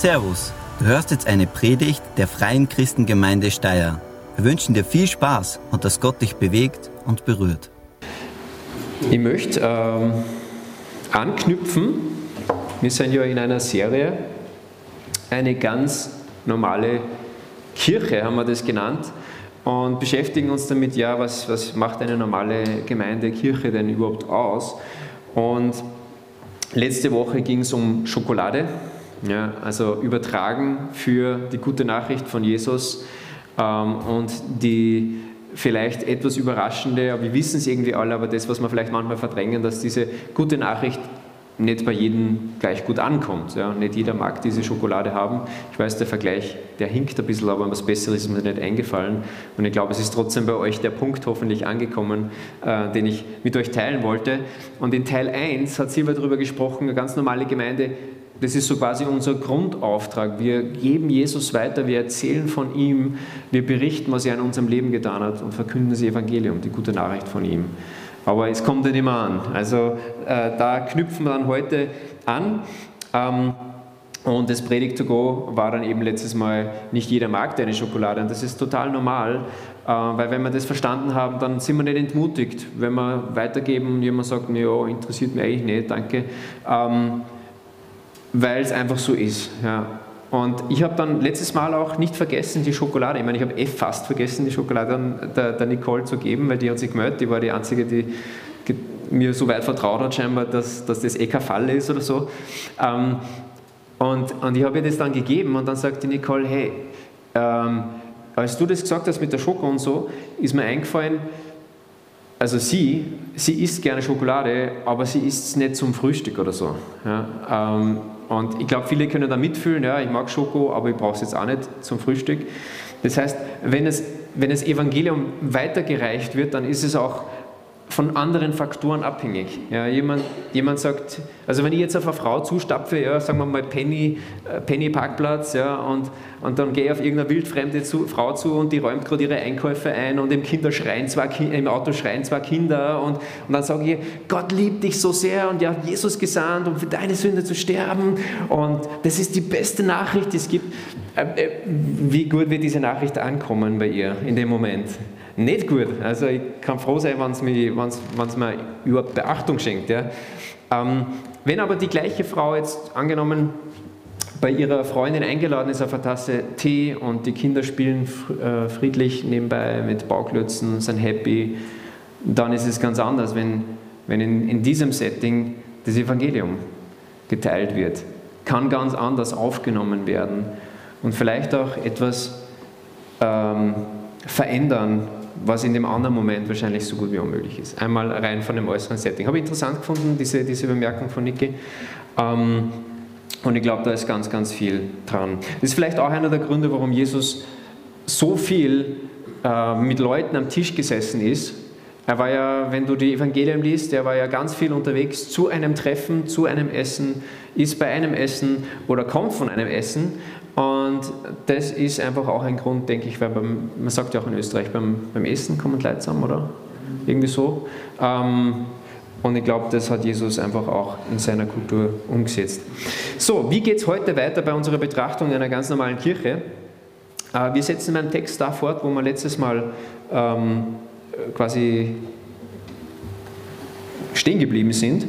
Servus, du hörst jetzt eine Predigt der Freien Christengemeinde Steyr. Wir wünschen dir viel Spaß und dass Gott dich bewegt und berührt. Ich möchte ähm, anknüpfen, wir sind ja in einer Serie, eine ganz normale Kirche haben wir das genannt und beschäftigen uns damit, ja, was, was macht eine normale Gemeinde, Kirche denn überhaupt aus? Und letzte Woche ging es um Schokolade, ja, also übertragen für die gute Nachricht von Jesus ähm, und die vielleicht etwas überraschende, aber wir wissen es irgendwie alle, aber das, was wir vielleicht manchmal verdrängen, dass diese gute Nachricht nicht bei jedem gleich gut ankommt. Ja. Nicht jeder mag diese Schokolade haben. Ich weiß, der Vergleich, der hinkt ein bisschen, aber was Besseres ist mir nicht eingefallen. Und ich glaube, es ist trotzdem bei euch der Punkt hoffentlich angekommen, äh, den ich mit euch teilen wollte. Und in Teil 1 hat Silber darüber gesprochen, eine ganz normale Gemeinde, das ist so quasi unser Grundauftrag. Wir geben Jesus weiter, wir erzählen von ihm, wir berichten, was er in unserem Leben getan hat und verkünden das Evangelium, die gute Nachricht von ihm. Aber es kommt nicht immer an. Also äh, da knüpfen wir dann heute an. Ähm, und das Predigt to go war dann eben letztes Mal, nicht jeder mag deine Schokolade. Und das ist total normal, äh, weil wenn wir das verstanden haben, dann sind wir nicht entmutigt. Wenn wir weitergeben und jemand sagt, ja, interessiert mich eigentlich nicht, danke, ähm, weil es einfach so ist. Ja. Und ich habe dann letztes Mal auch nicht vergessen, die Schokolade, ich meine, ich habe eh fast vergessen, die Schokolade der, der Nicole zu geben, weil die hat sich gemeldet, die war die Einzige, die mir so weit vertraut hat scheinbar, dass, dass das eh kein Fall ist oder so. Ähm, und, und ich habe ihr das dann gegeben und dann sagt die Nicole, hey, ähm, als du das gesagt hast mit der Schoko und so, ist mir eingefallen, also sie, sie isst gerne Schokolade, aber sie isst es nicht zum Frühstück oder so. Ja, ähm, und ich glaube, viele können da mitfühlen, ja, ich mag Schoko, aber ich brauche es jetzt auch nicht zum Frühstück. Das heißt, wenn, es, wenn das Evangelium weitergereicht wird, dann ist es auch von anderen Faktoren abhängig. Ja, jemand, jemand sagt, also wenn ich jetzt auf eine Frau zustapfe, ja, sagen wir mal Penny, äh, Penny Parkplatz, ja, und, und dann gehe ich auf irgendeine wildfremde zu, Frau zu und die räumt gerade ihre Einkäufe ein und im, Kinder schreien zwei, im Auto schreien zwei Kinder und, und dann sage ich, Gott liebt dich so sehr und er hat Jesus gesandt, um für deine Sünde zu sterben und das ist die beste Nachricht, die es gibt. Äh, äh, wie gut wird diese Nachricht ankommen bei ihr in dem Moment? Nicht gut. Also ich kann froh sein, wenn es mir, mir überhaupt Beachtung schenkt. Ja. Ähm, wenn aber die gleiche Frau jetzt angenommen bei ihrer Freundin eingeladen ist auf eine Tasse Tee und die Kinder spielen äh, friedlich nebenbei mit Bauklötzen, sind happy, dann ist es ganz anders, wenn, wenn in, in diesem Setting das Evangelium geteilt wird. Kann ganz anders aufgenommen werden und vielleicht auch etwas ähm, verändern was in dem anderen Moment wahrscheinlich so gut wie unmöglich ist. Einmal rein von dem äußeren Setting. Habe ich interessant gefunden, diese, diese Bemerkung von Niki. Ähm, und ich glaube, da ist ganz, ganz viel dran. Das ist vielleicht auch einer der Gründe, warum Jesus so viel äh, mit Leuten am Tisch gesessen ist. Er war ja, wenn du die Evangelien liest, er war ja ganz viel unterwegs zu einem Treffen, zu einem Essen, ist bei einem Essen oder kommt von einem Essen und das ist einfach auch ein Grund, denke ich, weil beim, man sagt ja auch in Österreich, beim, beim Essen kommen Leute zusammen, oder? Irgendwie so. Ähm, und ich glaube, das hat Jesus einfach auch in seiner Kultur umgesetzt. So, wie geht es heute weiter bei unserer Betrachtung einer ganz normalen Kirche? Äh, wir setzen meinen Text da fort, wo wir letztes Mal ähm, quasi stehen geblieben sind.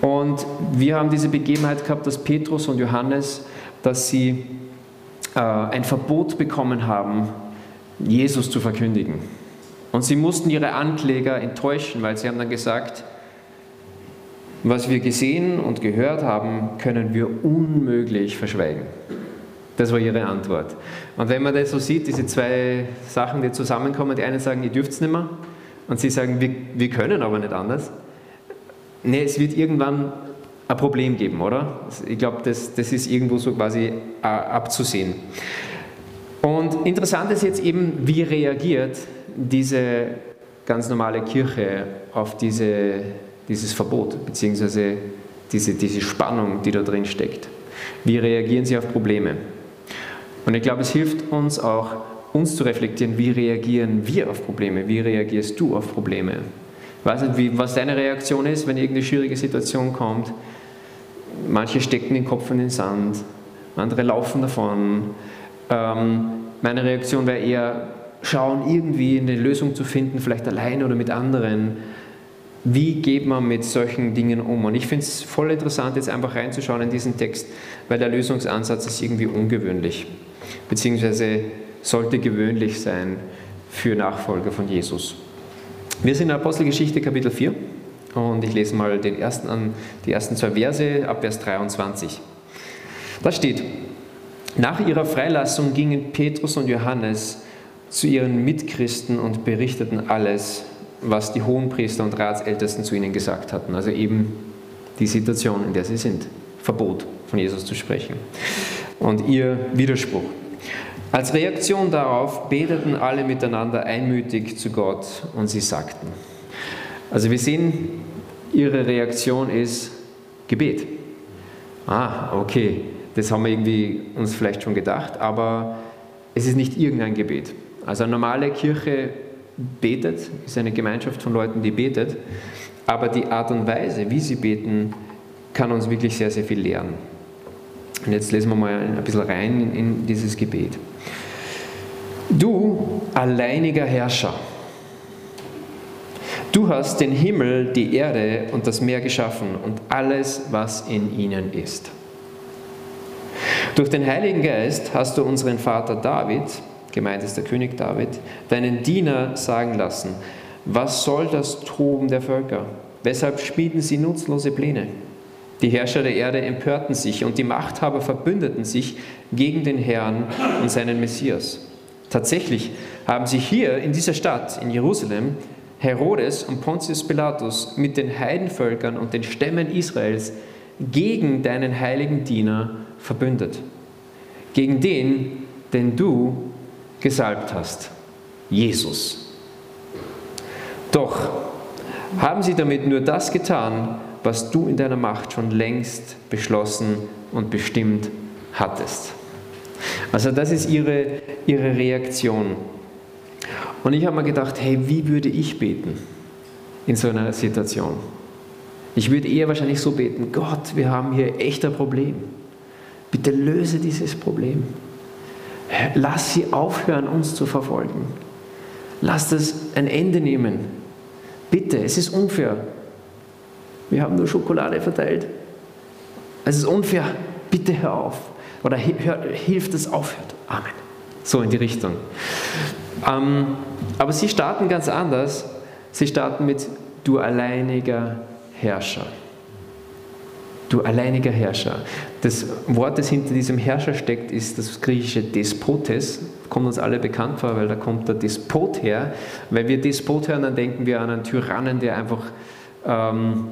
Und wir haben diese Begebenheit gehabt, dass Petrus und Johannes, dass sie äh, ein Verbot bekommen haben, Jesus zu verkündigen. Und sie mussten ihre Ankläger enttäuschen, weil sie haben dann gesagt, was wir gesehen und gehört haben, können wir unmöglich verschweigen. Das war ihre Antwort. Und wenn man das so sieht, diese zwei Sachen, die zusammenkommen, die einen sagen, ihr dürft es nicht mehr, und sie sagen, wir, wir können aber nicht anders. Nee, es wird irgendwann ein Problem geben, oder? Ich glaube, das, das ist irgendwo so quasi äh, abzusehen. Und interessant ist jetzt eben, wie reagiert diese ganz normale Kirche auf diese, dieses Verbot, beziehungsweise diese, diese Spannung, die da drin steckt. Wie reagieren sie auf Probleme? Und ich glaube, es hilft uns auch, uns zu reflektieren, wie reagieren wir auf Probleme, wie reagierst du auf Probleme. Ich weiß nicht, wie, was deine Reaktion ist, wenn irgendeine schwierige Situation kommt. Manche stecken den Kopf in den Sand, andere laufen davon. Ähm, meine Reaktion wäre eher, schauen, irgendwie eine Lösung zu finden, vielleicht allein oder mit anderen. Wie geht man mit solchen Dingen um? Und ich finde es voll interessant, jetzt einfach reinzuschauen in diesen Text, weil der Lösungsansatz ist irgendwie ungewöhnlich, beziehungsweise sollte gewöhnlich sein für Nachfolger von Jesus. Wir sind in Apostelgeschichte Kapitel 4 und ich lese mal den ersten an, die ersten zwei Verse ab Vers 23. Da steht, nach ihrer Freilassung gingen Petrus und Johannes zu ihren Mitchristen und berichteten alles, was die Hohenpriester und Ratsältesten zu ihnen gesagt hatten. Also eben die Situation, in der sie sind. Verbot, von Jesus zu sprechen. Und ihr Widerspruch. Als Reaktion darauf beteten alle miteinander einmütig zu Gott und sie sagten. Also wir sehen, ihre Reaktion ist Gebet. Ah, okay, das haben wir irgendwie uns vielleicht schon gedacht, aber es ist nicht irgendein Gebet. Also eine normale Kirche betet, ist eine Gemeinschaft von Leuten, die betet, aber die Art und Weise, wie sie beten, kann uns wirklich sehr, sehr viel lernen. Und jetzt lesen wir mal ein bisschen rein in, in dieses Gebet. Du alleiniger Herrscher, du hast den Himmel, die Erde und das Meer geschaffen und alles, was in ihnen ist. Durch den Heiligen Geist hast du unseren Vater David, gemeint ist der König David, deinen Diener sagen lassen, was soll das Toben der Völker? Weshalb schmieden sie nutzlose Pläne? Die Herrscher der Erde empörten sich und die Machthaber verbündeten sich gegen den Herrn und seinen Messias. Tatsächlich haben sie hier in dieser Stadt, in Jerusalem, Herodes und Pontius Pilatus mit den Heidenvölkern und den Stämmen Israels gegen deinen heiligen Diener verbündet. Gegen den, den du gesalbt hast, Jesus. Doch haben sie damit nur das getan, was du in deiner Macht schon längst beschlossen und bestimmt hattest. Also das ist ihre, ihre Reaktion. Und ich habe mir gedacht, hey, wie würde ich beten in so einer Situation? Ich würde eher wahrscheinlich so beten, Gott, wir haben hier echt ein Problem. Bitte löse dieses Problem. Lass sie aufhören, uns zu verfolgen. Lass das ein Ende nehmen. Bitte, es ist unfair. Wir haben nur Schokolade verteilt. Es ist unfair. Bitte hör auf. Oder hör, hilf, dass es aufhört. Amen. So in die Richtung. Ähm, aber sie starten ganz anders. Sie starten mit Du alleiniger Herrscher. Du alleiniger Herrscher. Das Wort, das hinter diesem Herrscher steckt, ist das griechische Despotes. Kommt uns alle bekannt vor, weil da kommt der Despot her. Weil wir Despot hören, dann denken wir an einen Tyrannen, der einfach ähm,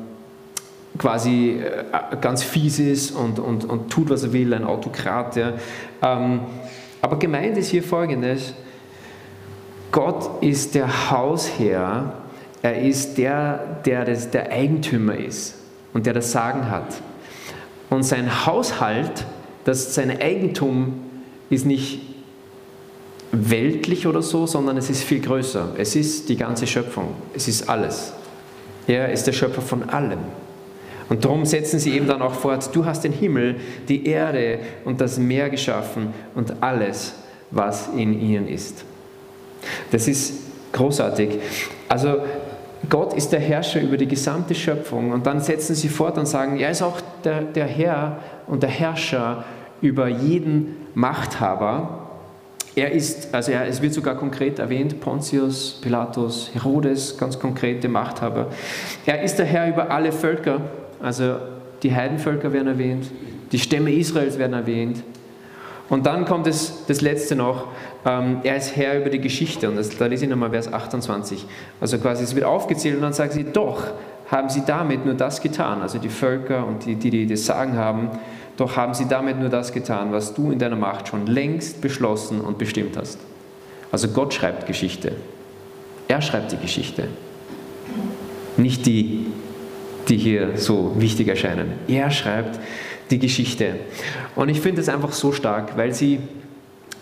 quasi äh, ganz fies ist und, und, und tut, was er will, ein Autokrat. Ja. Ähm, aber gemeint ist hier folgendes: Gott ist der Hausherr, er ist der, der das, der Eigentümer ist und der das Sagen hat. Und sein Haushalt, das sein Eigentum, ist nicht weltlich oder so, sondern es ist viel größer. Es ist die ganze Schöpfung. Es ist alles. Er ist der Schöpfer von allem. Und darum setzen sie eben dann auch fort, du hast den Himmel, die Erde und das Meer geschaffen und alles, was in ihnen ist. Das ist großartig. Also Gott ist der Herrscher über die gesamte Schöpfung. Und dann setzen sie fort und sagen, er ist auch der, der Herr und der Herrscher über jeden Machthaber. Er ist, also er, es wird sogar konkret erwähnt, Pontius, Pilatus, Herodes, ganz konkrete Machthaber. Er ist der Herr über alle Völker, also die Heidenvölker werden erwähnt, die Stämme Israels werden erwähnt. Und dann kommt es, das letzte noch, ähm, er ist Herr über die Geschichte. Und das, da lese ich nochmal Vers 28. Also quasi, es wird aufgezählt und dann sagen sie, doch, haben sie damit nur das getan, also die Völker und die, die, die das Sagen haben, doch haben sie damit nur das getan, was du in deiner Macht schon längst beschlossen und bestimmt hast. Also Gott schreibt Geschichte. Er schreibt die Geschichte. Nicht die, die hier so wichtig erscheinen. Er schreibt die Geschichte. Und ich finde es einfach so stark, weil sie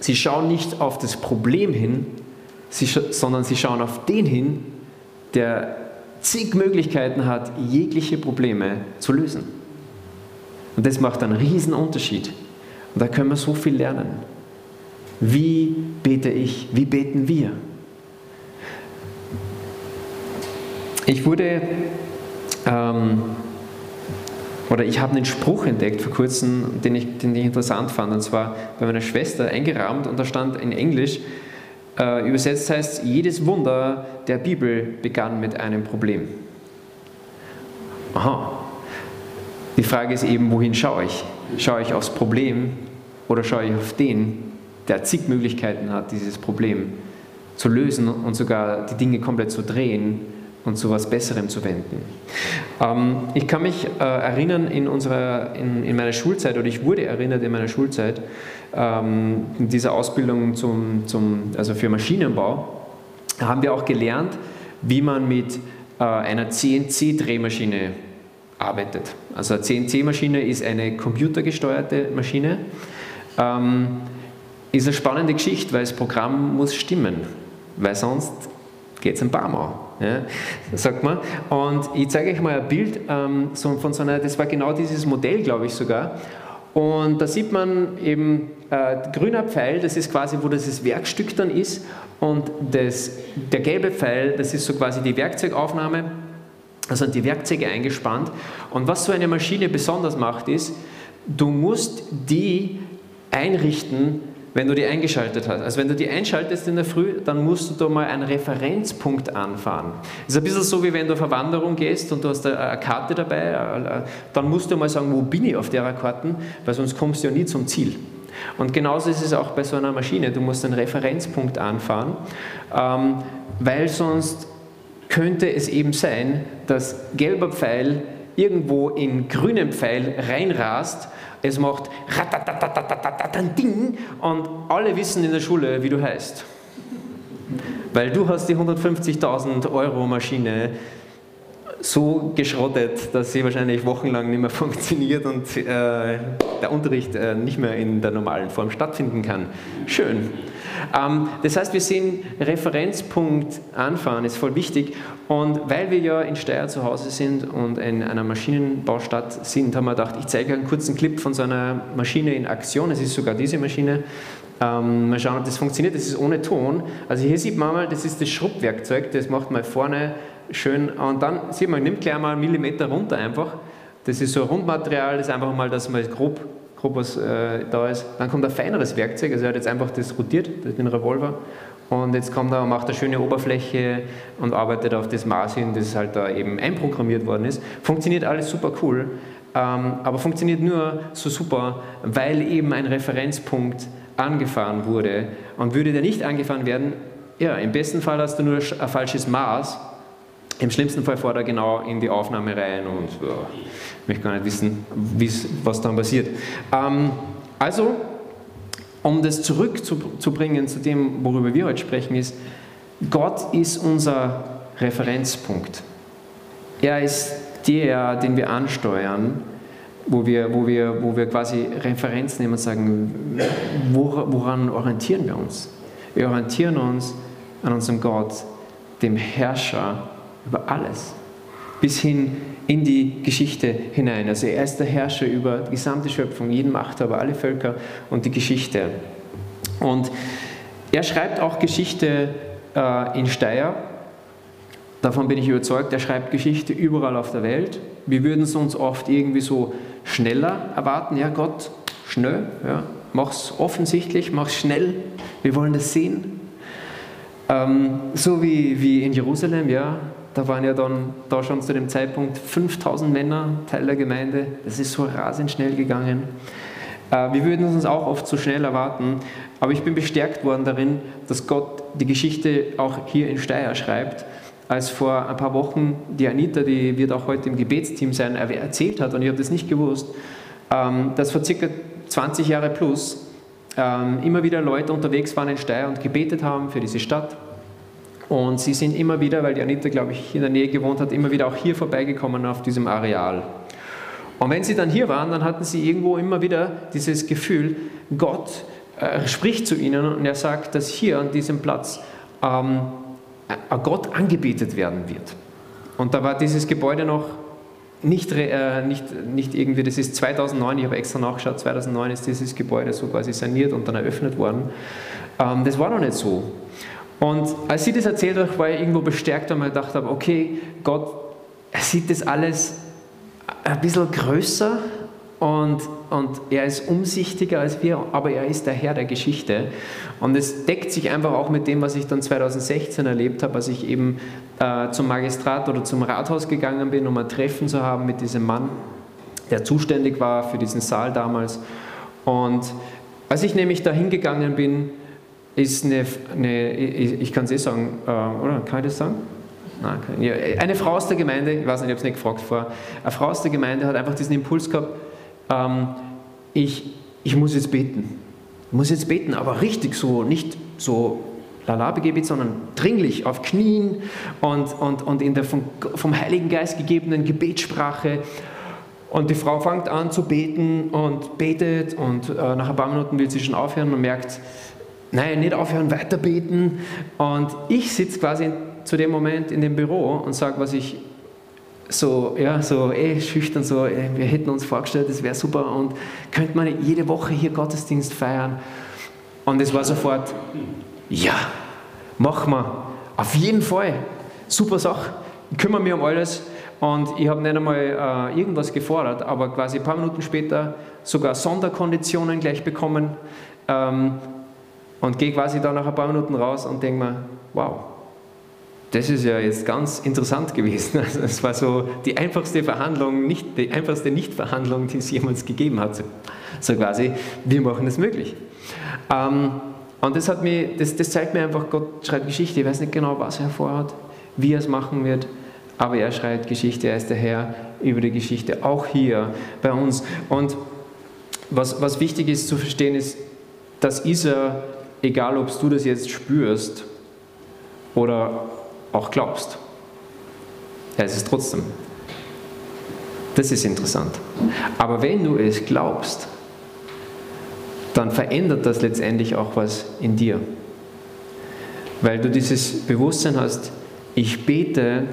Sie schauen nicht auf das Problem hin, sie, sondern sie schauen auf den hin, der zig Möglichkeiten hat, jegliche Probleme zu lösen. Und das macht einen riesen Unterschied. Und da können wir so viel lernen. Wie bete ich? Wie beten wir? Ich wurde, ähm, oder ich habe einen Spruch entdeckt vor kurzem, den ich, den ich interessant fand, und zwar bei meiner Schwester eingerahmt und da stand in Englisch, äh, übersetzt heißt, jedes Wunder der Bibel begann mit einem Problem. Aha. Die Frage ist eben, wohin schaue ich? Schaue ich aufs Problem oder schaue ich auf den, der zig Möglichkeiten hat, dieses Problem zu lösen und sogar die Dinge komplett zu drehen und zu etwas Besserem zu wenden. Ähm, ich kann mich äh, erinnern in, unserer, in, in, meiner Schulzeit, oder ich wurde erinnert in meiner Schulzeit, ähm, in dieser Ausbildung zum, zum, also für Maschinenbau, haben wir auch gelernt, wie man mit äh, einer CNC-Drehmaschine arbeitet. Also eine CNC-Maschine ist eine computergesteuerte Maschine. Ähm, ist eine spannende Geschichte, weil das Programm muss stimmen, weil sonst geht es ein paar Mal. Ja, sagt man. Und ich zeige euch mal ein Bild ähm, so von so einer, das war genau dieses Modell, glaube ich sogar. Und da sieht man eben äh, grüner Pfeil, das ist quasi, wo das Werkstück dann ist. Und das, der gelbe Pfeil, das ist so quasi die Werkzeugaufnahme. Da sind die Werkzeuge eingespannt. Und was so eine Maschine besonders macht, ist, du musst die einrichten, wenn du die eingeschaltet hast. Also wenn du die einschaltest in der Früh, dann musst du da mal einen Referenzpunkt anfahren. Das ist ein bisschen so, wie wenn du auf eine Wanderung gehst und du hast eine Karte dabei, dann musst du mal sagen, wo bin ich auf der Karte, weil sonst kommst du ja nie zum Ziel. Und genauso ist es auch bei so einer Maschine. Du musst einen Referenzpunkt anfahren, ähm, weil sonst könnte es eben sein, dass gelber Pfeil irgendwo in grünen Pfeil reinrast es macht Ding und alle wissen in der Schule, wie du heißt. Weil du hast die 150.000 Euro Maschine so geschrottet, dass sie wahrscheinlich wochenlang nicht mehr funktioniert und äh, der Unterricht äh, nicht mehr in der normalen Form stattfinden kann. Schön. Ähm, das heißt, wir sehen, Referenzpunkt anfahren ist voll wichtig. Und weil wir ja in Steyr zu Hause sind und in einer Maschinenbaustadt sind, haben wir gedacht, ich zeige einen kurzen Clip von so einer Maschine in Aktion. Es ist sogar diese Maschine. Ähm, mal schauen, ob das funktioniert. Das ist ohne Ton. Also hier sieht man mal, das ist das Schrubbwerkzeug. Das macht mal vorne schön. Und dann sieht man, nimmt gleich mal einen Millimeter runter einfach. Das ist so ein Rundmaterial, das ist einfach mal, dass man grob grob äh, da ist. Dann kommt ein feineres Werkzeug, also er hat jetzt einfach das rotiert, den Revolver. Und jetzt kommt er und macht eine schöne Oberfläche und arbeitet auf das Maß hin, das halt da eben einprogrammiert worden ist. Funktioniert alles super cool, ähm, aber funktioniert nur so super, weil eben ein Referenzpunkt angefahren wurde. Und würde der nicht angefahren werden, ja, im besten Fall hast du nur ein falsches Maß im schlimmsten Fall fährt er genau in die Aufnahme rein und ja, ich möchte gar nicht wissen, was dann passiert. Ähm, also, um das zurückzubringen zu dem, worüber wir heute sprechen, ist, Gott ist unser Referenzpunkt. Er ist der, den wir ansteuern, wo wir, wo wir, wo wir quasi Referenz nehmen und sagen, woran orientieren wir uns? Wir orientieren uns an unserem Gott, dem Herrscher über alles, bis hin in die Geschichte hinein. Also er ist der Herrscher über die gesamte Schöpfung, jeden Machthaber, alle Völker und die Geschichte. Und er schreibt auch Geschichte äh, in Steyr. Davon bin ich überzeugt. Er schreibt Geschichte überall auf der Welt. Wir würden es uns oft irgendwie so schneller erwarten. Ja, Gott, schnell, ja, mach's offensichtlich, mach's schnell. Wir wollen das sehen. Ähm, so wie, wie in Jerusalem, ja, da waren ja dann da schon zu dem Zeitpunkt 5000 Männer Teil der Gemeinde. Das ist so rasend schnell gegangen. Äh, wir würden uns auch oft so schnell erwarten, aber ich bin bestärkt worden darin, dass Gott die Geschichte auch hier in Steyr schreibt. Als vor ein paar Wochen die Anita, die wird auch heute im Gebetsteam sein, erzählt hat, und ich habe das nicht gewusst, ähm, dass vor circa 20 Jahre plus ähm, immer wieder Leute unterwegs waren in Steyr und gebetet haben für diese Stadt, und sie sind immer wieder, weil die Anita, glaube ich, in der Nähe gewohnt hat, immer wieder auch hier vorbeigekommen auf diesem Areal. Und wenn sie dann hier waren, dann hatten sie irgendwo immer wieder dieses Gefühl, Gott äh, spricht zu ihnen und er sagt, dass hier an diesem Platz ähm, Gott angebetet werden wird. Und da war dieses Gebäude noch nicht, äh, nicht, nicht irgendwie, das ist 2009, ich habe extra nachgeschaut, 2009 ist dieses Gebäude so quasi saniert und dann eröffnet worden. Ähm, das war noch nicht so. Und als sie das erzählt hat, war ich irgendwo bestärkt, weil ich gedacht habe, okay, Gott sieht das alles ein bisschen größer und, und er ist umsichtiger als wir, aber er ist der Herr der Geschichte. Und es deckt sich einfach auch mit dem, was ich dann 2016 erlebt habe, als ich eben äh, zum Magistrat oder zum Rathaus gegangen bin, um ein Treffen zu haben mit diesem Mann, der zuständig war für diesen Saal damals. Und als ich nämlich da hingegangen bin, ist eine, eine ich kann es eh sagen, äh, oder kann ich das sagen? Nein, ja, eine Frau aus der Gemeinde, ich weiß nicht, ich habe es nicht gefragt vor, eine Frau aus der Gemeinde hat einfach diesen Impuls gehabt, ähm, ich, ich muss jetzt beten. Ich muss jetzt beten, aber richtig so, nicht so Lalabegebet, sondern dringlich auf Knien und, und, und in der vom, vom Heiligen Geist gegebenen Gebetssprache. Und die Frau fängt an zu beten und betet und äh, nach ein paar Minuten will sie schon aufhören und merkt, nein, nicht aufhören, weiter beten. Und ich sitze quasi zu dem Moment in dem Büro und sage, was ich so, ja, so eh schüchtern, so, eh, wir hätten uns vorgestellt, das wäre super. Und könnte man jede Woche hier Gottesdienst feiern. Und es war sofort, ja, machen wir, auf jeden Fall, super Sache, ich kümmere mich um alles. Und ich habe nicht einmal äh, irgendwas gefordert, aber quasi ein paar Minuten später sogar Sonderkonditionen gleich bekommen. Ähm, und gehe quasi da nach ein paar Minuten raus und denke mir, wow, das ist ja jetzt ganz interessant gewesen. Also es war so die einfachste Verhandlung, nicht, die einfachste Nichtverhandlung, die es jemals gegeben hat. So, so quasi, wir machen es möglich. Ähm, und das, hat mich, das, das zeigt mir einfach, Gott schreibt Geschichte. Ich weiß nicht genau, was er vorhat, wie er es machen wird, aber er schreibt Geschichte. Er ist der Herr über die Geschichte, auch hier bei uns. Und was, was wichtig ist zu verstehen, ist, das ist er, egal ob du das jetzt spürst oder auch glaubst. Es ist trotzdem. Das ist interessant. Aber wenn du es glaubst, dann verändert das letztendlich auch was in dir. Weil du dieses Bewusstsein hast, ich bete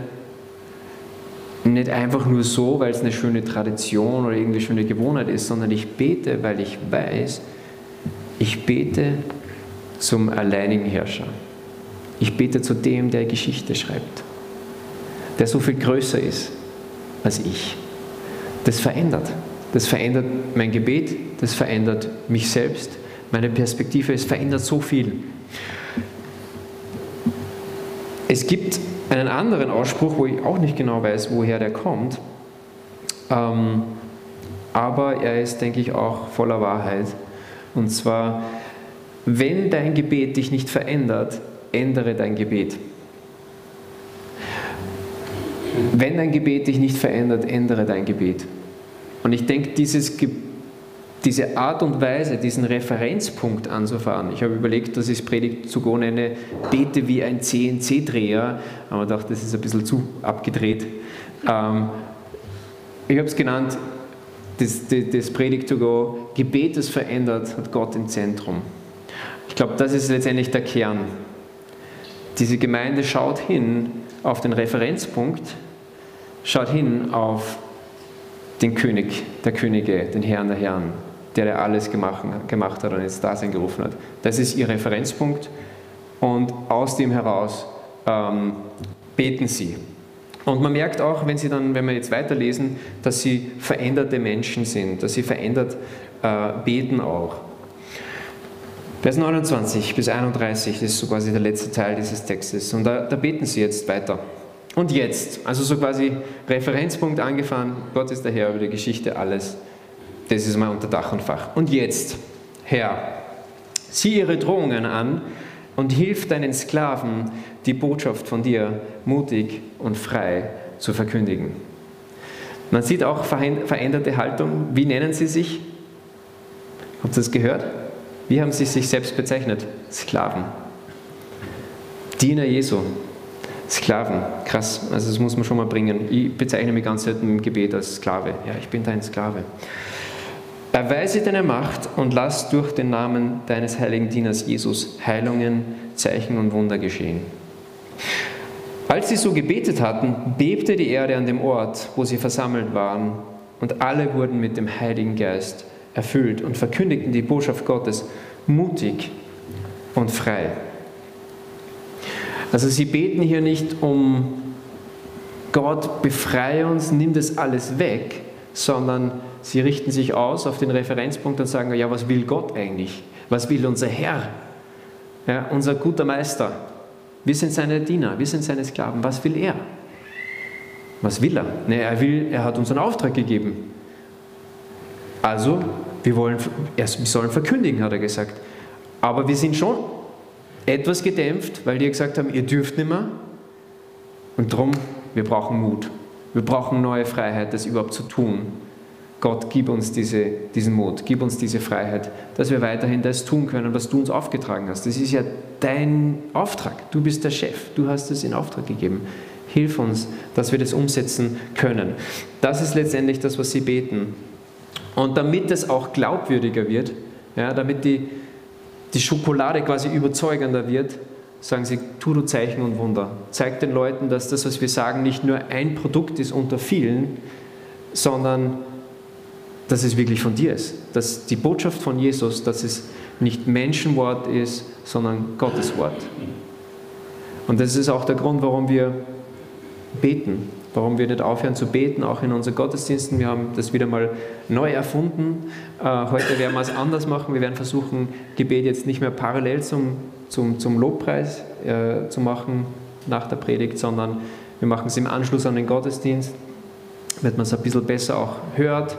nicht einfach nur so, weil es eine schöne Tradition oder irgendwie schöne Gewohnheit ist, sondern ich bete, weil ich weiß, ich bete zum alleinigen Herrscher. Ich bete zu dem, der Geschichte schreibt, der so viel größer ist als ich. Das verändert. Das verändert mein Gebet, das verändert mich selbst, meine Perspektive, es verändert so viel. Es gibt einen anderen Ausspruch, wo ich auch nicht genau weiß, woher der kommt, ähm, aber er ist, denke ich, auch voller Wahrheit. Und zwar, wenn dein Gebet dich nicht verändert, ändere dein Gebet. Wenn dein Gebet dich nicht verändert, ändere dein Gebet. Und ich denke, dieses, diese Art und Weise, diesen Referenzpunkt anzufahren, ich habe überlegt, dass ich Predigt zu go nenne, bete wie ein CNC-Dreher, aber dachte, das ist ein bisschen zu abgedreht. Ähm, ich habe es genannt, das, das, Predigt to go, Gebet, das verändert, hat Gott im Zentrum. Ich glaube, das ist letztendlich der Kern diese Gemeinde schaut hin auf den Referenzpunkt, schaut hin auf den König der Könige, den Herrn der Herren, der der alles gemacht, gemacht hat und ins Dasein gerufen hat. Das ist ihr Referenzpunkt und aus dem heraus ähm, beten sie. Und man merkt auch, wenn sie dann, wenn wir jetzt weiterlesen, dass sie veränderte Menschen sind, dass sie verändert äh, beten auch. Vers 29 bis 31, das ist so quasi der letzte Teil dieses Textes. Und da, da beten sie jetzt weiter. Und jetzt, also so quasi Referenzpunkt angefahren, Gott ist der Herr über die Geschichte, alles. Das ist mal unter Dach und Fach. Und jetzt, Herr, sieh ihre Drohungen an und hilf deinen Sklaven, die Botschaft von dir mutig und frei zu verkündigen. Man sieht auch veränderte Haltung. Wie nennen sie sich? Habt ihr das gehört? Wie haben sie sich selbst bezeichnet? Sklaven. Diener Jesu. Sklaven. Krass. Also das muss man schon mal bringen. Ich bezeichne mich ganz selten im Gebet als Sklave. Ja, ich bin dein Sklave. Erweise deine Macht und lass durch den Namen deines heiligen Dieners Jesus Heilungen, Zeichen und Wunder geschehen. Als sie so gebetet hatten, bebte die Erde an dem Ort, wo sie versammelt waren, und alle wurden mit dem Heiligen Geist erfüllt und verkündigten die Botschaft Gottes mutig und frei. Also sie beten hier nicht um Gott, befreie uns, nimm das alles weg, sondern sie richten sich aus auf den Referenzpunkt und sagen, ja, was will Gott eigentlich? Was will unser Herr? Ja, unser guter Meister. Wir sind seine Diener, wir sind seine Sklaven. Was will er? Was will er? Nee, er, will, er hat uns einen Auftrag gegeben. Also, wir, wollen, wir sollen verkündigen, hat er gesagt. Aber wir sind schon etwas gedämpft, weil die gesagt haben, ihr dürft nicht mehr. Und darum, wir brauchen Mut. Wir brauchen neue Freiheit, das überhaupt zu tun. Gott, gib uns diese, diesen Mut, gib uns diese Freiheit, dass wir weiterhin das tun können, was du uns aufgetragen hast. Das ist ja dein Auftrag. Du bist der Chef, du hast es in Auftrag gegeben. Hilf uns, dass wir das umsetzen können. Das ist letztendlich das, was sie beten. Und damit es auch glaubwürdiger wird, ja, damit die, die Schokolade quasi überzeugender wird, sagen sie, tu du Zeichen und Wunder. Zeig den Leuten, dass das, was wir sagen, nicht nur ein Produkt ist unter vielen, sondern dass es wirklich von dir ist. Dass die Botschaft von Jesus, dass es nicht Menschenwort ist, sondern Gottes Wort. Und das ist auch der Grund, warum wir beten, warum wir nicht aufhören zu beten, auch in unseren Gottesdiensten. Wir haben das wieder mal neu erfunden. Äh, heute werden wir es anders machen. Wir werden versuchen, Gebet jetzt nicht mehr parallel zum, zum, zum Lobpreis äh, zu machen nach der Predigt, sondern wir machen es im Anschluss an den Gottesdienst, damit man es ein bisschen besser auch hört.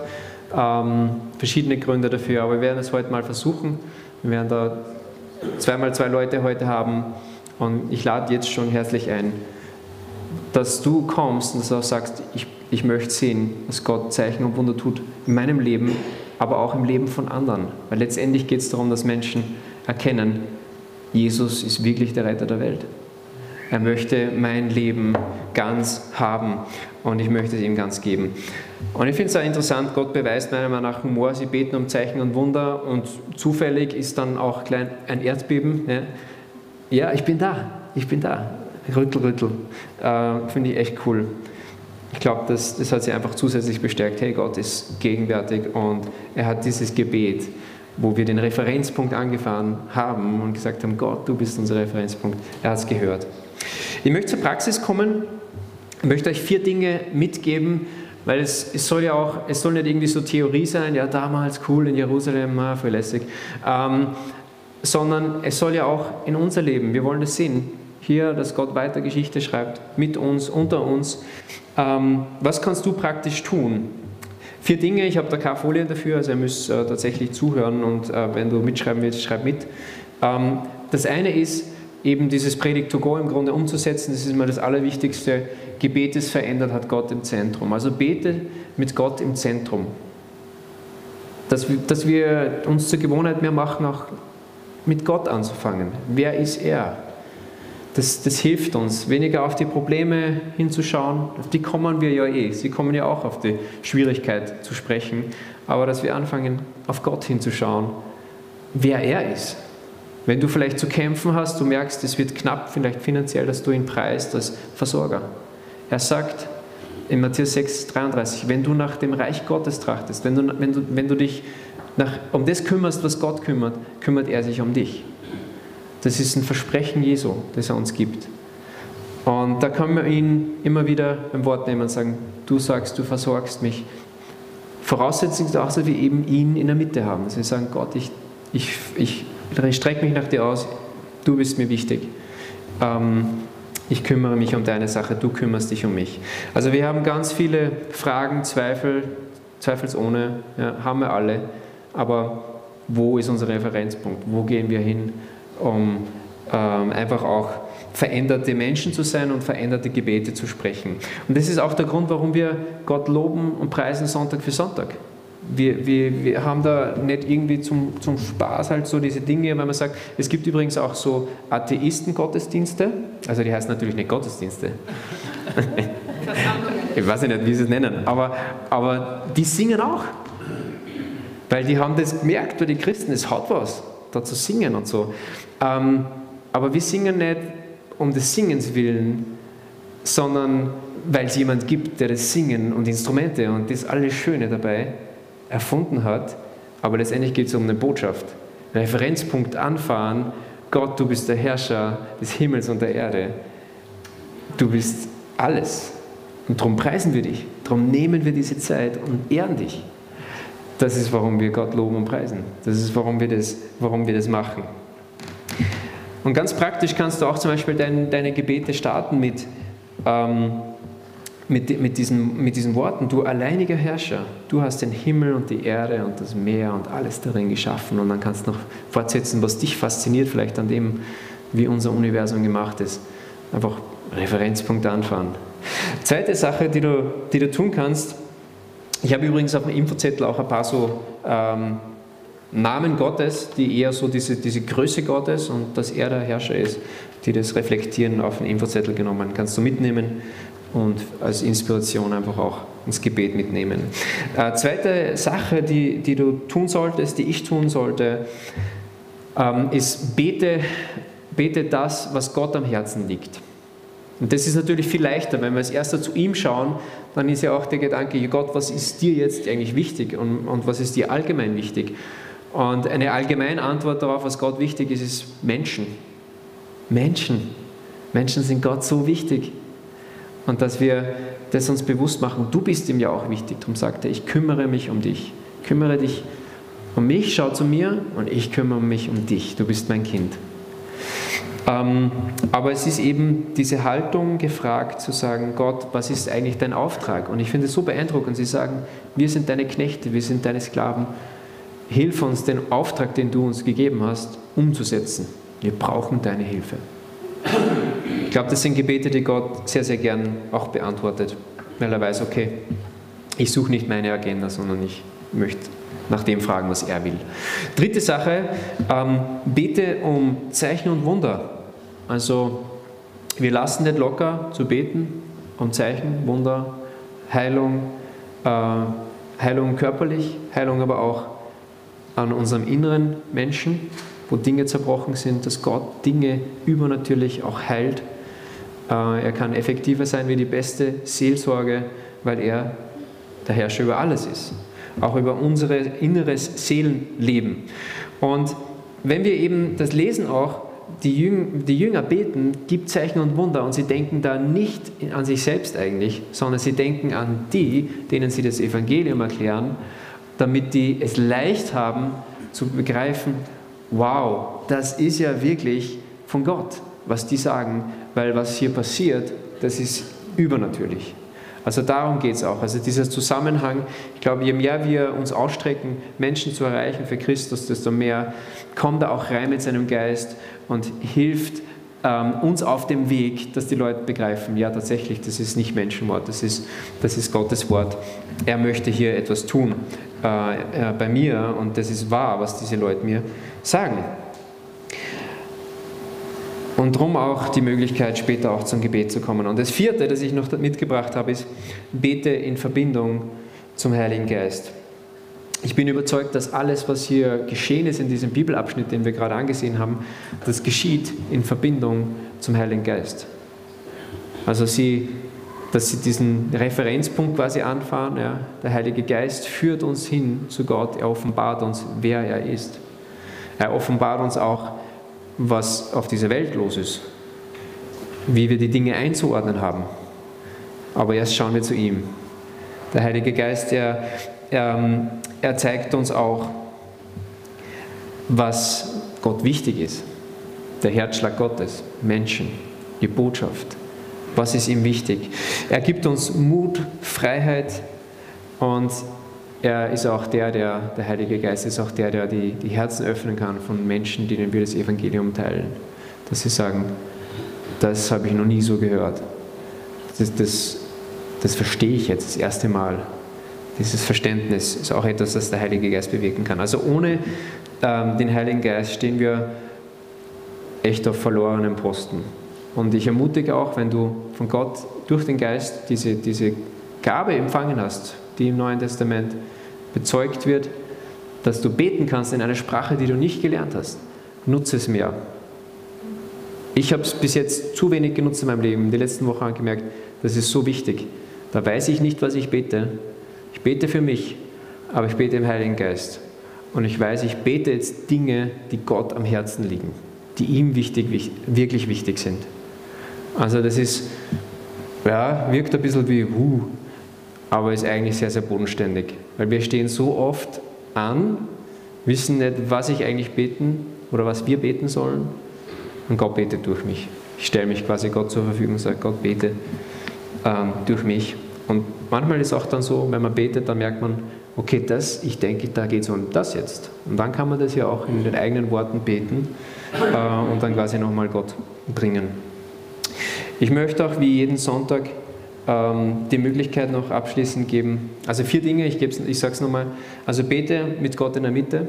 Ähm, verschiedene Gründe dafür, aber wir werden es heute mal versuchen. Wir werden da zweimal zwei Leute heute haben und ich lade jetzt schon herzlich ein, dass du kommst und dass du auch sagst, ich, ich möchte sehen, dass Gott Zeichen und Wunder tut in meinem Leben, aber auch im Leben von anderen. Weil letztendlich geht es darum, dass Menschen erkennen, Jesus ist wirklich der Retter der Welt. Er möchte mein Leben ganz haben und ich möchte es ihm ganz geben. Und ich finde es auch interessant, Gott beweist meiner Meinung nach Humor, sie beten um Zeichen und Wunder und zufällig ist dann auch klein ein Erdbeben. Ja, ja ich bin da, ich bin da. Rüttel, rüttel. Äh, finde ich echt cool. Ich glaube, das, das hat sie einfach zusätzlich bestärkt. Hey, Gott ist gegenwärtig und er hat dieses Gebet, wo wir den Referenzpunkt angefahren haben und gesagt haben, Gott, du bist unser Referenzpunkt. Er hat es gehört. Ich möchte zur Praxis kommen. Ich möchte euch vier Dinge mitgeben, weil es, es soll ja auch, es soll nicht irgendwie so Theorie sein, ja damals cool in Jerusalem, ah, voll lässig, ähm, sondern es soll ja auch in unser Leben, wir wollen das sehen, hier, dass Gott weiter Geschichte schreibt, mit uns, unter uns. Ähm, was kannst du praktisch tun? Vier Dinge, ich habe da keine Folie dafür, also ihr müsst äh, tatsächlich zuhören und äh, wenn du mitschreiben willst, schreib mit. Ähm, das eine ist, eben dieses Predigt to go im Grunde umzusetzen, das ist mal das Allerwichtigste. Gebet ist verändert, hat Gott im Zentrum. Also bete mit Gott im Zentrum. Dass, dass wir uns zur Gewohnheit mehr machen, auch mit Gott anzufangen. Wer ist er? Das, das hilft uns, weniger auf die Probleme hinzuschauen. Auf die kommen wir ja eh. Sie kommen ja auch auf die Schwierigkeit zu sprechen. Aber dass wir anfangen, auf Gott hinzuschauen, wer er ist wenn du vielleicht zu kämpfen hast, du merkst, es wird knapp, vielleicht finanziell, dass du ihn preist als Versorger. Er sagt in Matthäus 6, 33, wenn du nach dem Reich Gottes trachtest, wenn du, wenn du, wenn du dich nach, um das kümmerst, was Gott kümmert, kümmert er sich um dich. Das ist ein Versprechen Jesu, das er uns gibt. Und da kann man ihn immer wieder beim Wort nehmen und sagen, du sagst, du versorgst mich. Voraussetzung ist auch, dass wir eben ihn in der Mitte haben. Dass wir sagen, Gott, ich, ich, ich ich strecke mich nach dir aus, du bist mir wichtig. Ähm, ich kümmere mich um deine Sache, du kümmerst dich um mich. Also wir haben ganz viele Fragen, Zweifel, zweifelsohne, ja, haben wir alle. Aber wo ist unser Referenzpunkt? Wo gehen wir hin, um ähm, einfach auch veränderte Menschen zu sein und veränderte Gebete zu sprechen? Und das ist auch der Grund, warum wir Gott loben und preisen Sonntag für Sonntag wir, wir, wir haben da nicht irgendwie zum, zum Spaß halt so diese Dinge, weil man sagt, es gibt übrigens auch so Atheisten-Gottesdienste, also die heißen natürlich nicht Gottesdienste. ich weiß nicht, wie sie es nennen, aber, aber die singen auch. Weil die haben das gemerkt, bei den Christen, es hat was, da zu singen und so. Ähm, aber wir singen nicht um des Singens willen, sondern weil es jemand gibt, der das Singen und Instrumente und das alles Schöne dabei erfunden hat. Aber letztendlich geht es um eine Botschaft. Referenzpunkt anfahren, Gott, du bist der Herrscher des Himmels und der Erde. Du bist alles. Und darum preisen wir dich. Darum nehmen wir diese Zeit und ehren dich. Das ist, warum wir Gott loben und preisen. Das ist, warum wir das, warum wir das machen. Und ganz praktisch kannst du auch zum Beispiel dein, deine Gebete starten mit, ähm, mit, mit, diesen, mit diesen Worten, du alleiniger Herrscher, du hast den Himmel und die Erde und das Meer und alles darin geschaffen. Und dann kannst du noch fortsetzen, was dich fasziniert vielleicht an dem, wie unser Universum gemacht ist. Einfach Referenzpunkte anfahren. Zweite Sache, die du, die du tun kannst, ich habe übrigens auf dem Infozettel auch ein paar so ähm, Namen Gottes, die eher so diese, diese Größe Gottes und dass er der Herrscher ist, die das reflektieren, auf den Infozettel genommen. Kannst du mitnehmen und als Inspiration einfach auch ins Gebet mitnehmen. Äh, zweite Sache, die, die du tun solltest, die ich tun sollte, ähm, ist bete, bete das, was Gott am Herzen liegt. Und das ist natürlich viel leichter, wenn wir als erster zu ihm schauen, dann ist ja auch der Gedanke, Gott, was ist dir jetzt eigentlich wichtig und, und was ist dir allgemein wichtig? Und eine allgemeine Antwort darauf, was Gott wichtig ist, ist Menschen. Menschen. Menschen sind Gott so wichtig. Und dass wir das uns bewusst machen, du bist ihm ja auch wichtig. Darum sagt er, ich kümmere mich um dich. Kümmere dich um mich, schau zu mir und ich kümmere mich um dich. Du bist mein Kind. Ähm, aber es ist eben diese Haltung gefragt, zu sagen, Gott, was ist eigentlich dein Auftrag? Und ich finde es so beeindruckend. Sie sagen, wir sind deine Knechte, wir sind deine Sklaven hilf uns, den Auftrag, den du uns gegeben hast, umzusetzen. Wir brauchen deine Hilfe. Ich glaube, das sind Gebete, die Gott sehr, sehr gern auch beantwortet, weil er weiß, okay, ich suche nicht meine Agenda, sondern ich möchte nach dem fragen, was er will. Dritte Sache, ähm, bete um Zeichen und Wunder. Also wir lassen nicht locker zu beten um Zeichen, Wunder, Heilung, äh, Heilung körperlich, Heilung aber auch an unserem inneren Menschen, wo Dinge zerbrochen sind, dass Gott Dinge übernatürlich auch heilt. Äh, er kann effektiver sein wie die beste Seelsorge, weil er der Herrscher über alles ist. Auch über unser inneres Seelenleben. Und wenn wir eben das lesen auch, die Jünger, die Jünger beten, gibt Zeichen und Wunder und sie denken da nicht an sich selbst eigentlich, sondern sie denken an die, denen sie das Evangelium erklären damit die es leicht haben zu begreifen, wow, das ist ja wirklich von Gott, was die sagen, weil was hier passiert, das ist übernatürlich. Also darum geht es auch. Also dieser Zusammenhang, ich glaube, je mehr wir uns ausstrecken, Menschen zu erreichen für Christus, desto mehr kommt er auch rein mit seinem Geist und hilft ähm, uns auf dem Weg, dass die Leute begreifen, ja tatsächlich, das ist nicht Menschenwort, das ist, das ist Gottes Wort. Er möchte hier etwas tun äh, äh, bei mir und das ist wahr, was diese Leute mir sagen. Und darum auch die Möglichkeit, später auch zum Gebet zu kommen. Und das vierte, das ich noch mitgebracht habe, ist, bete in Verbindung zum Heiligen Geist. Ich bin überzeugt, dass alles, was hier geschehen ist in diesem Bibelabschnitt, den wir gerade angesehen haben, das geschieht in Verbindung zum Heiligen Geist. Also sie, dass sie diesen Referenzpunkt quasi anfahren, ja, der Heilige Geist führt uns hin zu Gott, er offenbart uns, wer er ist. Er offenbart uns auch, was auf dieser Welt los ist, wie wir die Dinge einzuordnen haben. Aber erst schauen wir zu ihm. Der Heilige Geist, er, er er zeigt uns auch, was Gott wichtig ist. Der Herzschlag Gottes, Menschen, die Botschaft. Was ist ihm wichtig? Er gibt uns Mut, Freiheit und er ist auch der, der, der Heilige Geist ist auch der, der die, die Herzen öffnen kann von Menschen, denen wir das Evangelium teilen. Dass sie sagen, das habe ich noch nie so gehört. Das, das, das verstehe ich jetzt das erste Mal. Dieses Verständnis ist auch etwas, das der Heilige Geist bewirken kann. Also ohne ähm, den Heiligen Geist stehen wir echt auf verlorenen Posten. Und ich ermutige auch, wenn du von Gott durch den Geist diese, diese Gabe empfangen hast, die im Neuen Testament bezeugt wird, dass du beten kannst in einer Sprache, die du nicht gelernt hast. Nutze es mehr. Ich habe es bis jetzt zu wenig genutzt in meinem Leben. Die letzten Wochen habe ich gemerkt, das ist so wichtig. Da weiß ich nicht, was ich bete. Ich bete für mich, aber ich bete im Heiligen Geist. Und ich weiß, ich bete jetzt Dinge, die Gott am Herzen liegen, die ihm wichtig, wirklich wichtig sind. Also das ist, ja, wirkt ein bisschen wie, uh, aber ist eigentlich sehr, sehr bodenständig. Weil wir stehen so oft an, wissen nicht, was ich eigentlich beten oder was wir beten sollen. Und Gott betet durch mich. Ich stelle mich quasi Gott zur Verfügung und sage, Gott bete ähm, durch mich. Und manchmal ist es auch dann so, wenn man betet, dann merkt man, okay, das, ich denke, da geht es um das jetzt. Und dann kann man das ja auch in den eigenen Worten beten äh, und dann quasi nochmal Gott bringen. Ich möchte auch wie jeden Sonntag die Möglichkeit noch abschließend geben. Also vier Dinge, ich, ich sage es nochmal. Also bete mit Gott in der Mitte.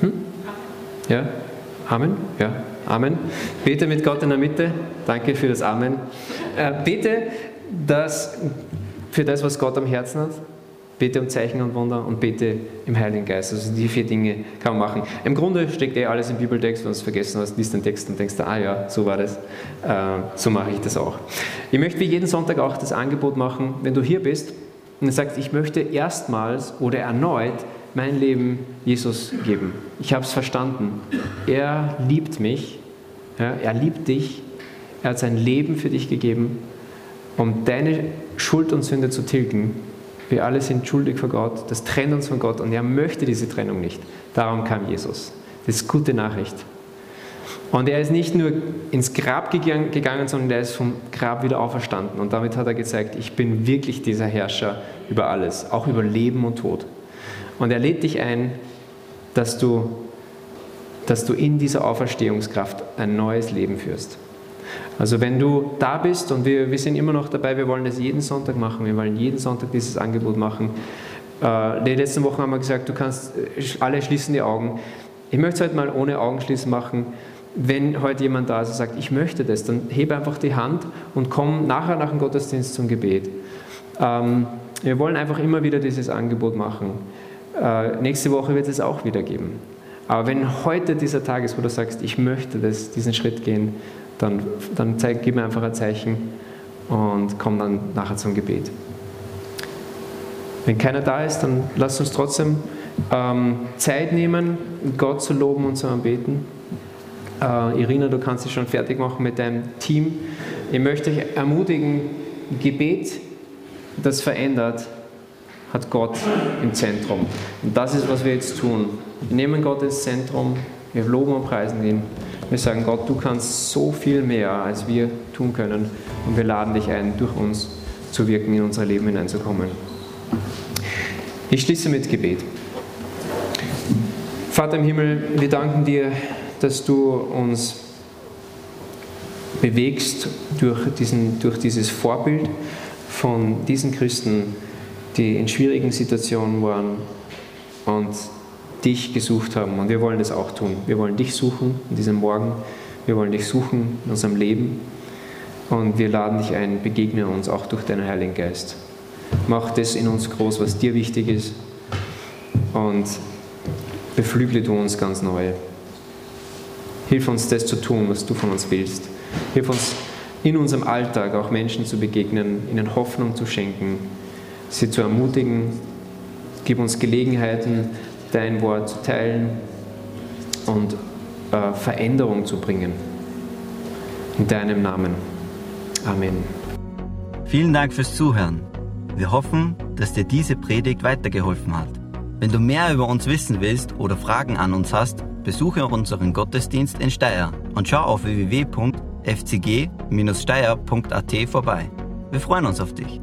Hm? Ja? Amen? Ja, Amen. Bete mit Gott in der Mitte. Danke für das Amen. Äh, bete das, für das, was Gott am Herzen hat. Bete um Zeichen und Wunder und bete im Heiligen Geist. Also die vier Dinge kann man machen. Im Grunde steckt eh alles im Bibeltext. Wenn du es vergessen hast, liest den Text und denkst, ah ja, so war das. Äh, so mache ich das auch. Ich möchte wie jeden Sonntag auch das Angebot machen, wenn du hier bist und sagst, ich möchte erstmals oder erneut mein Leben Jesus geben. Ich habe es verstanden. Er liebt mich. Ja, er liebt dich. Er hat sein Leben für dich gegeben, um deine Schuld und Sünde zu tilgen wir alle sind schuldig vor Gott, das trennt uns von Gott und er möchte diese Trennung nicht. Darum kam Jesus. Das ist gute Nachricht. Und er ist nicht nur ins Grab gegangen, sondern er ist vom Grab wieder auferstanden. Und damit hat er gezeigt, ich bin wirklich dieser Herrscher über alles, auch über Leben und Tod. Und er lädt dich ein, dass du, dass du in dieser Auferstehungskraft ein neues Leben führst. Also wenn du da bist und wir, wir sind immer noch dabei, wir wollen das jeden Sonntag machen, wir wollen jeden Sonntag dieses Angebot machen. Äh, die letzten Wochen haben wir gesagt, du kannst, äh, alle schließen die Augen. Ich möchte es heute mal ohne Augenschließen machen. Wenn heute jemand da ist und sagt, ich möchte das, dann hebe einfach die Hand und komm nachher nach dem Gottesdienst zum Gebet. Ähm, wir wollen einfach immer wieder dieses Angebot machen. Äh, nächste Woche wird es auch wieder geben. Aber wenn heute dieser Tag ist, wo du sagst, ich möchte das, diesen Schritt gehen, dann, dann zeig, gib mir einfach ein Zeichen und komm dann nachher zum Gebet. Wenn keiner da ist, dann lass uns trotzdem ähm, Zeit nehmen, Gott zu loben und zu anbeten. Äh, Irina, du kannst dich schon fertig machen mit deinem Team. Ich möchte dich ermutigen, Gebet, das verändert, hat Gott im Zentrum. Und das ist, was wir jetzt tun. Wir nehmen Gott ins Zentrum, wir loben und preisen ihn. Wir sagen, Gott, du kannst so viel mehr, als wir tun können. Und wir laden dich ein, durch uns zu wirken, in unser Leben hineinzukommen. Ich schließe mit Gebet. Vater im Himmel, wir danken dir, dass du uns bewegst durch, diesen, durch dieses Vorbild von diesen Christen, die in schwierigen Situationen waren und dich gesucht haben. Und wir wollen das auch tun. Wir wollen dich suchen in diesem Morgen. Wir wollen dich suchen in unserem Leben. Und wir laden dich ein, begegne uns auch durch deinen Heiligen Geist. Mach das in uns groß, was dir wichtig ist. Und beflügle du uns ganz neu. Hilf uns, das zu tun, was du von uns willst. Hilf uns, in unserem Alltag auch Menschen zu begegnen, ihnen Hoffnung zu schenken, sie zu ermutigen. Gib uns Gelegenheiten, dein Wort zu teilen und äh, Veränderung zu bringen. In deinem Namen. Amen. Vielen Dank fürs Zuhören. Wir hoffen, dass dir diese Predigt weitergeholfen hat. Wenn du mehr über uns wissen willst oder Fragen an uns hast, besuche unseren Gottesdienst in Steyr und schau auf www.fcg-steyr.at vorbei. Wir freuen uns auf dich.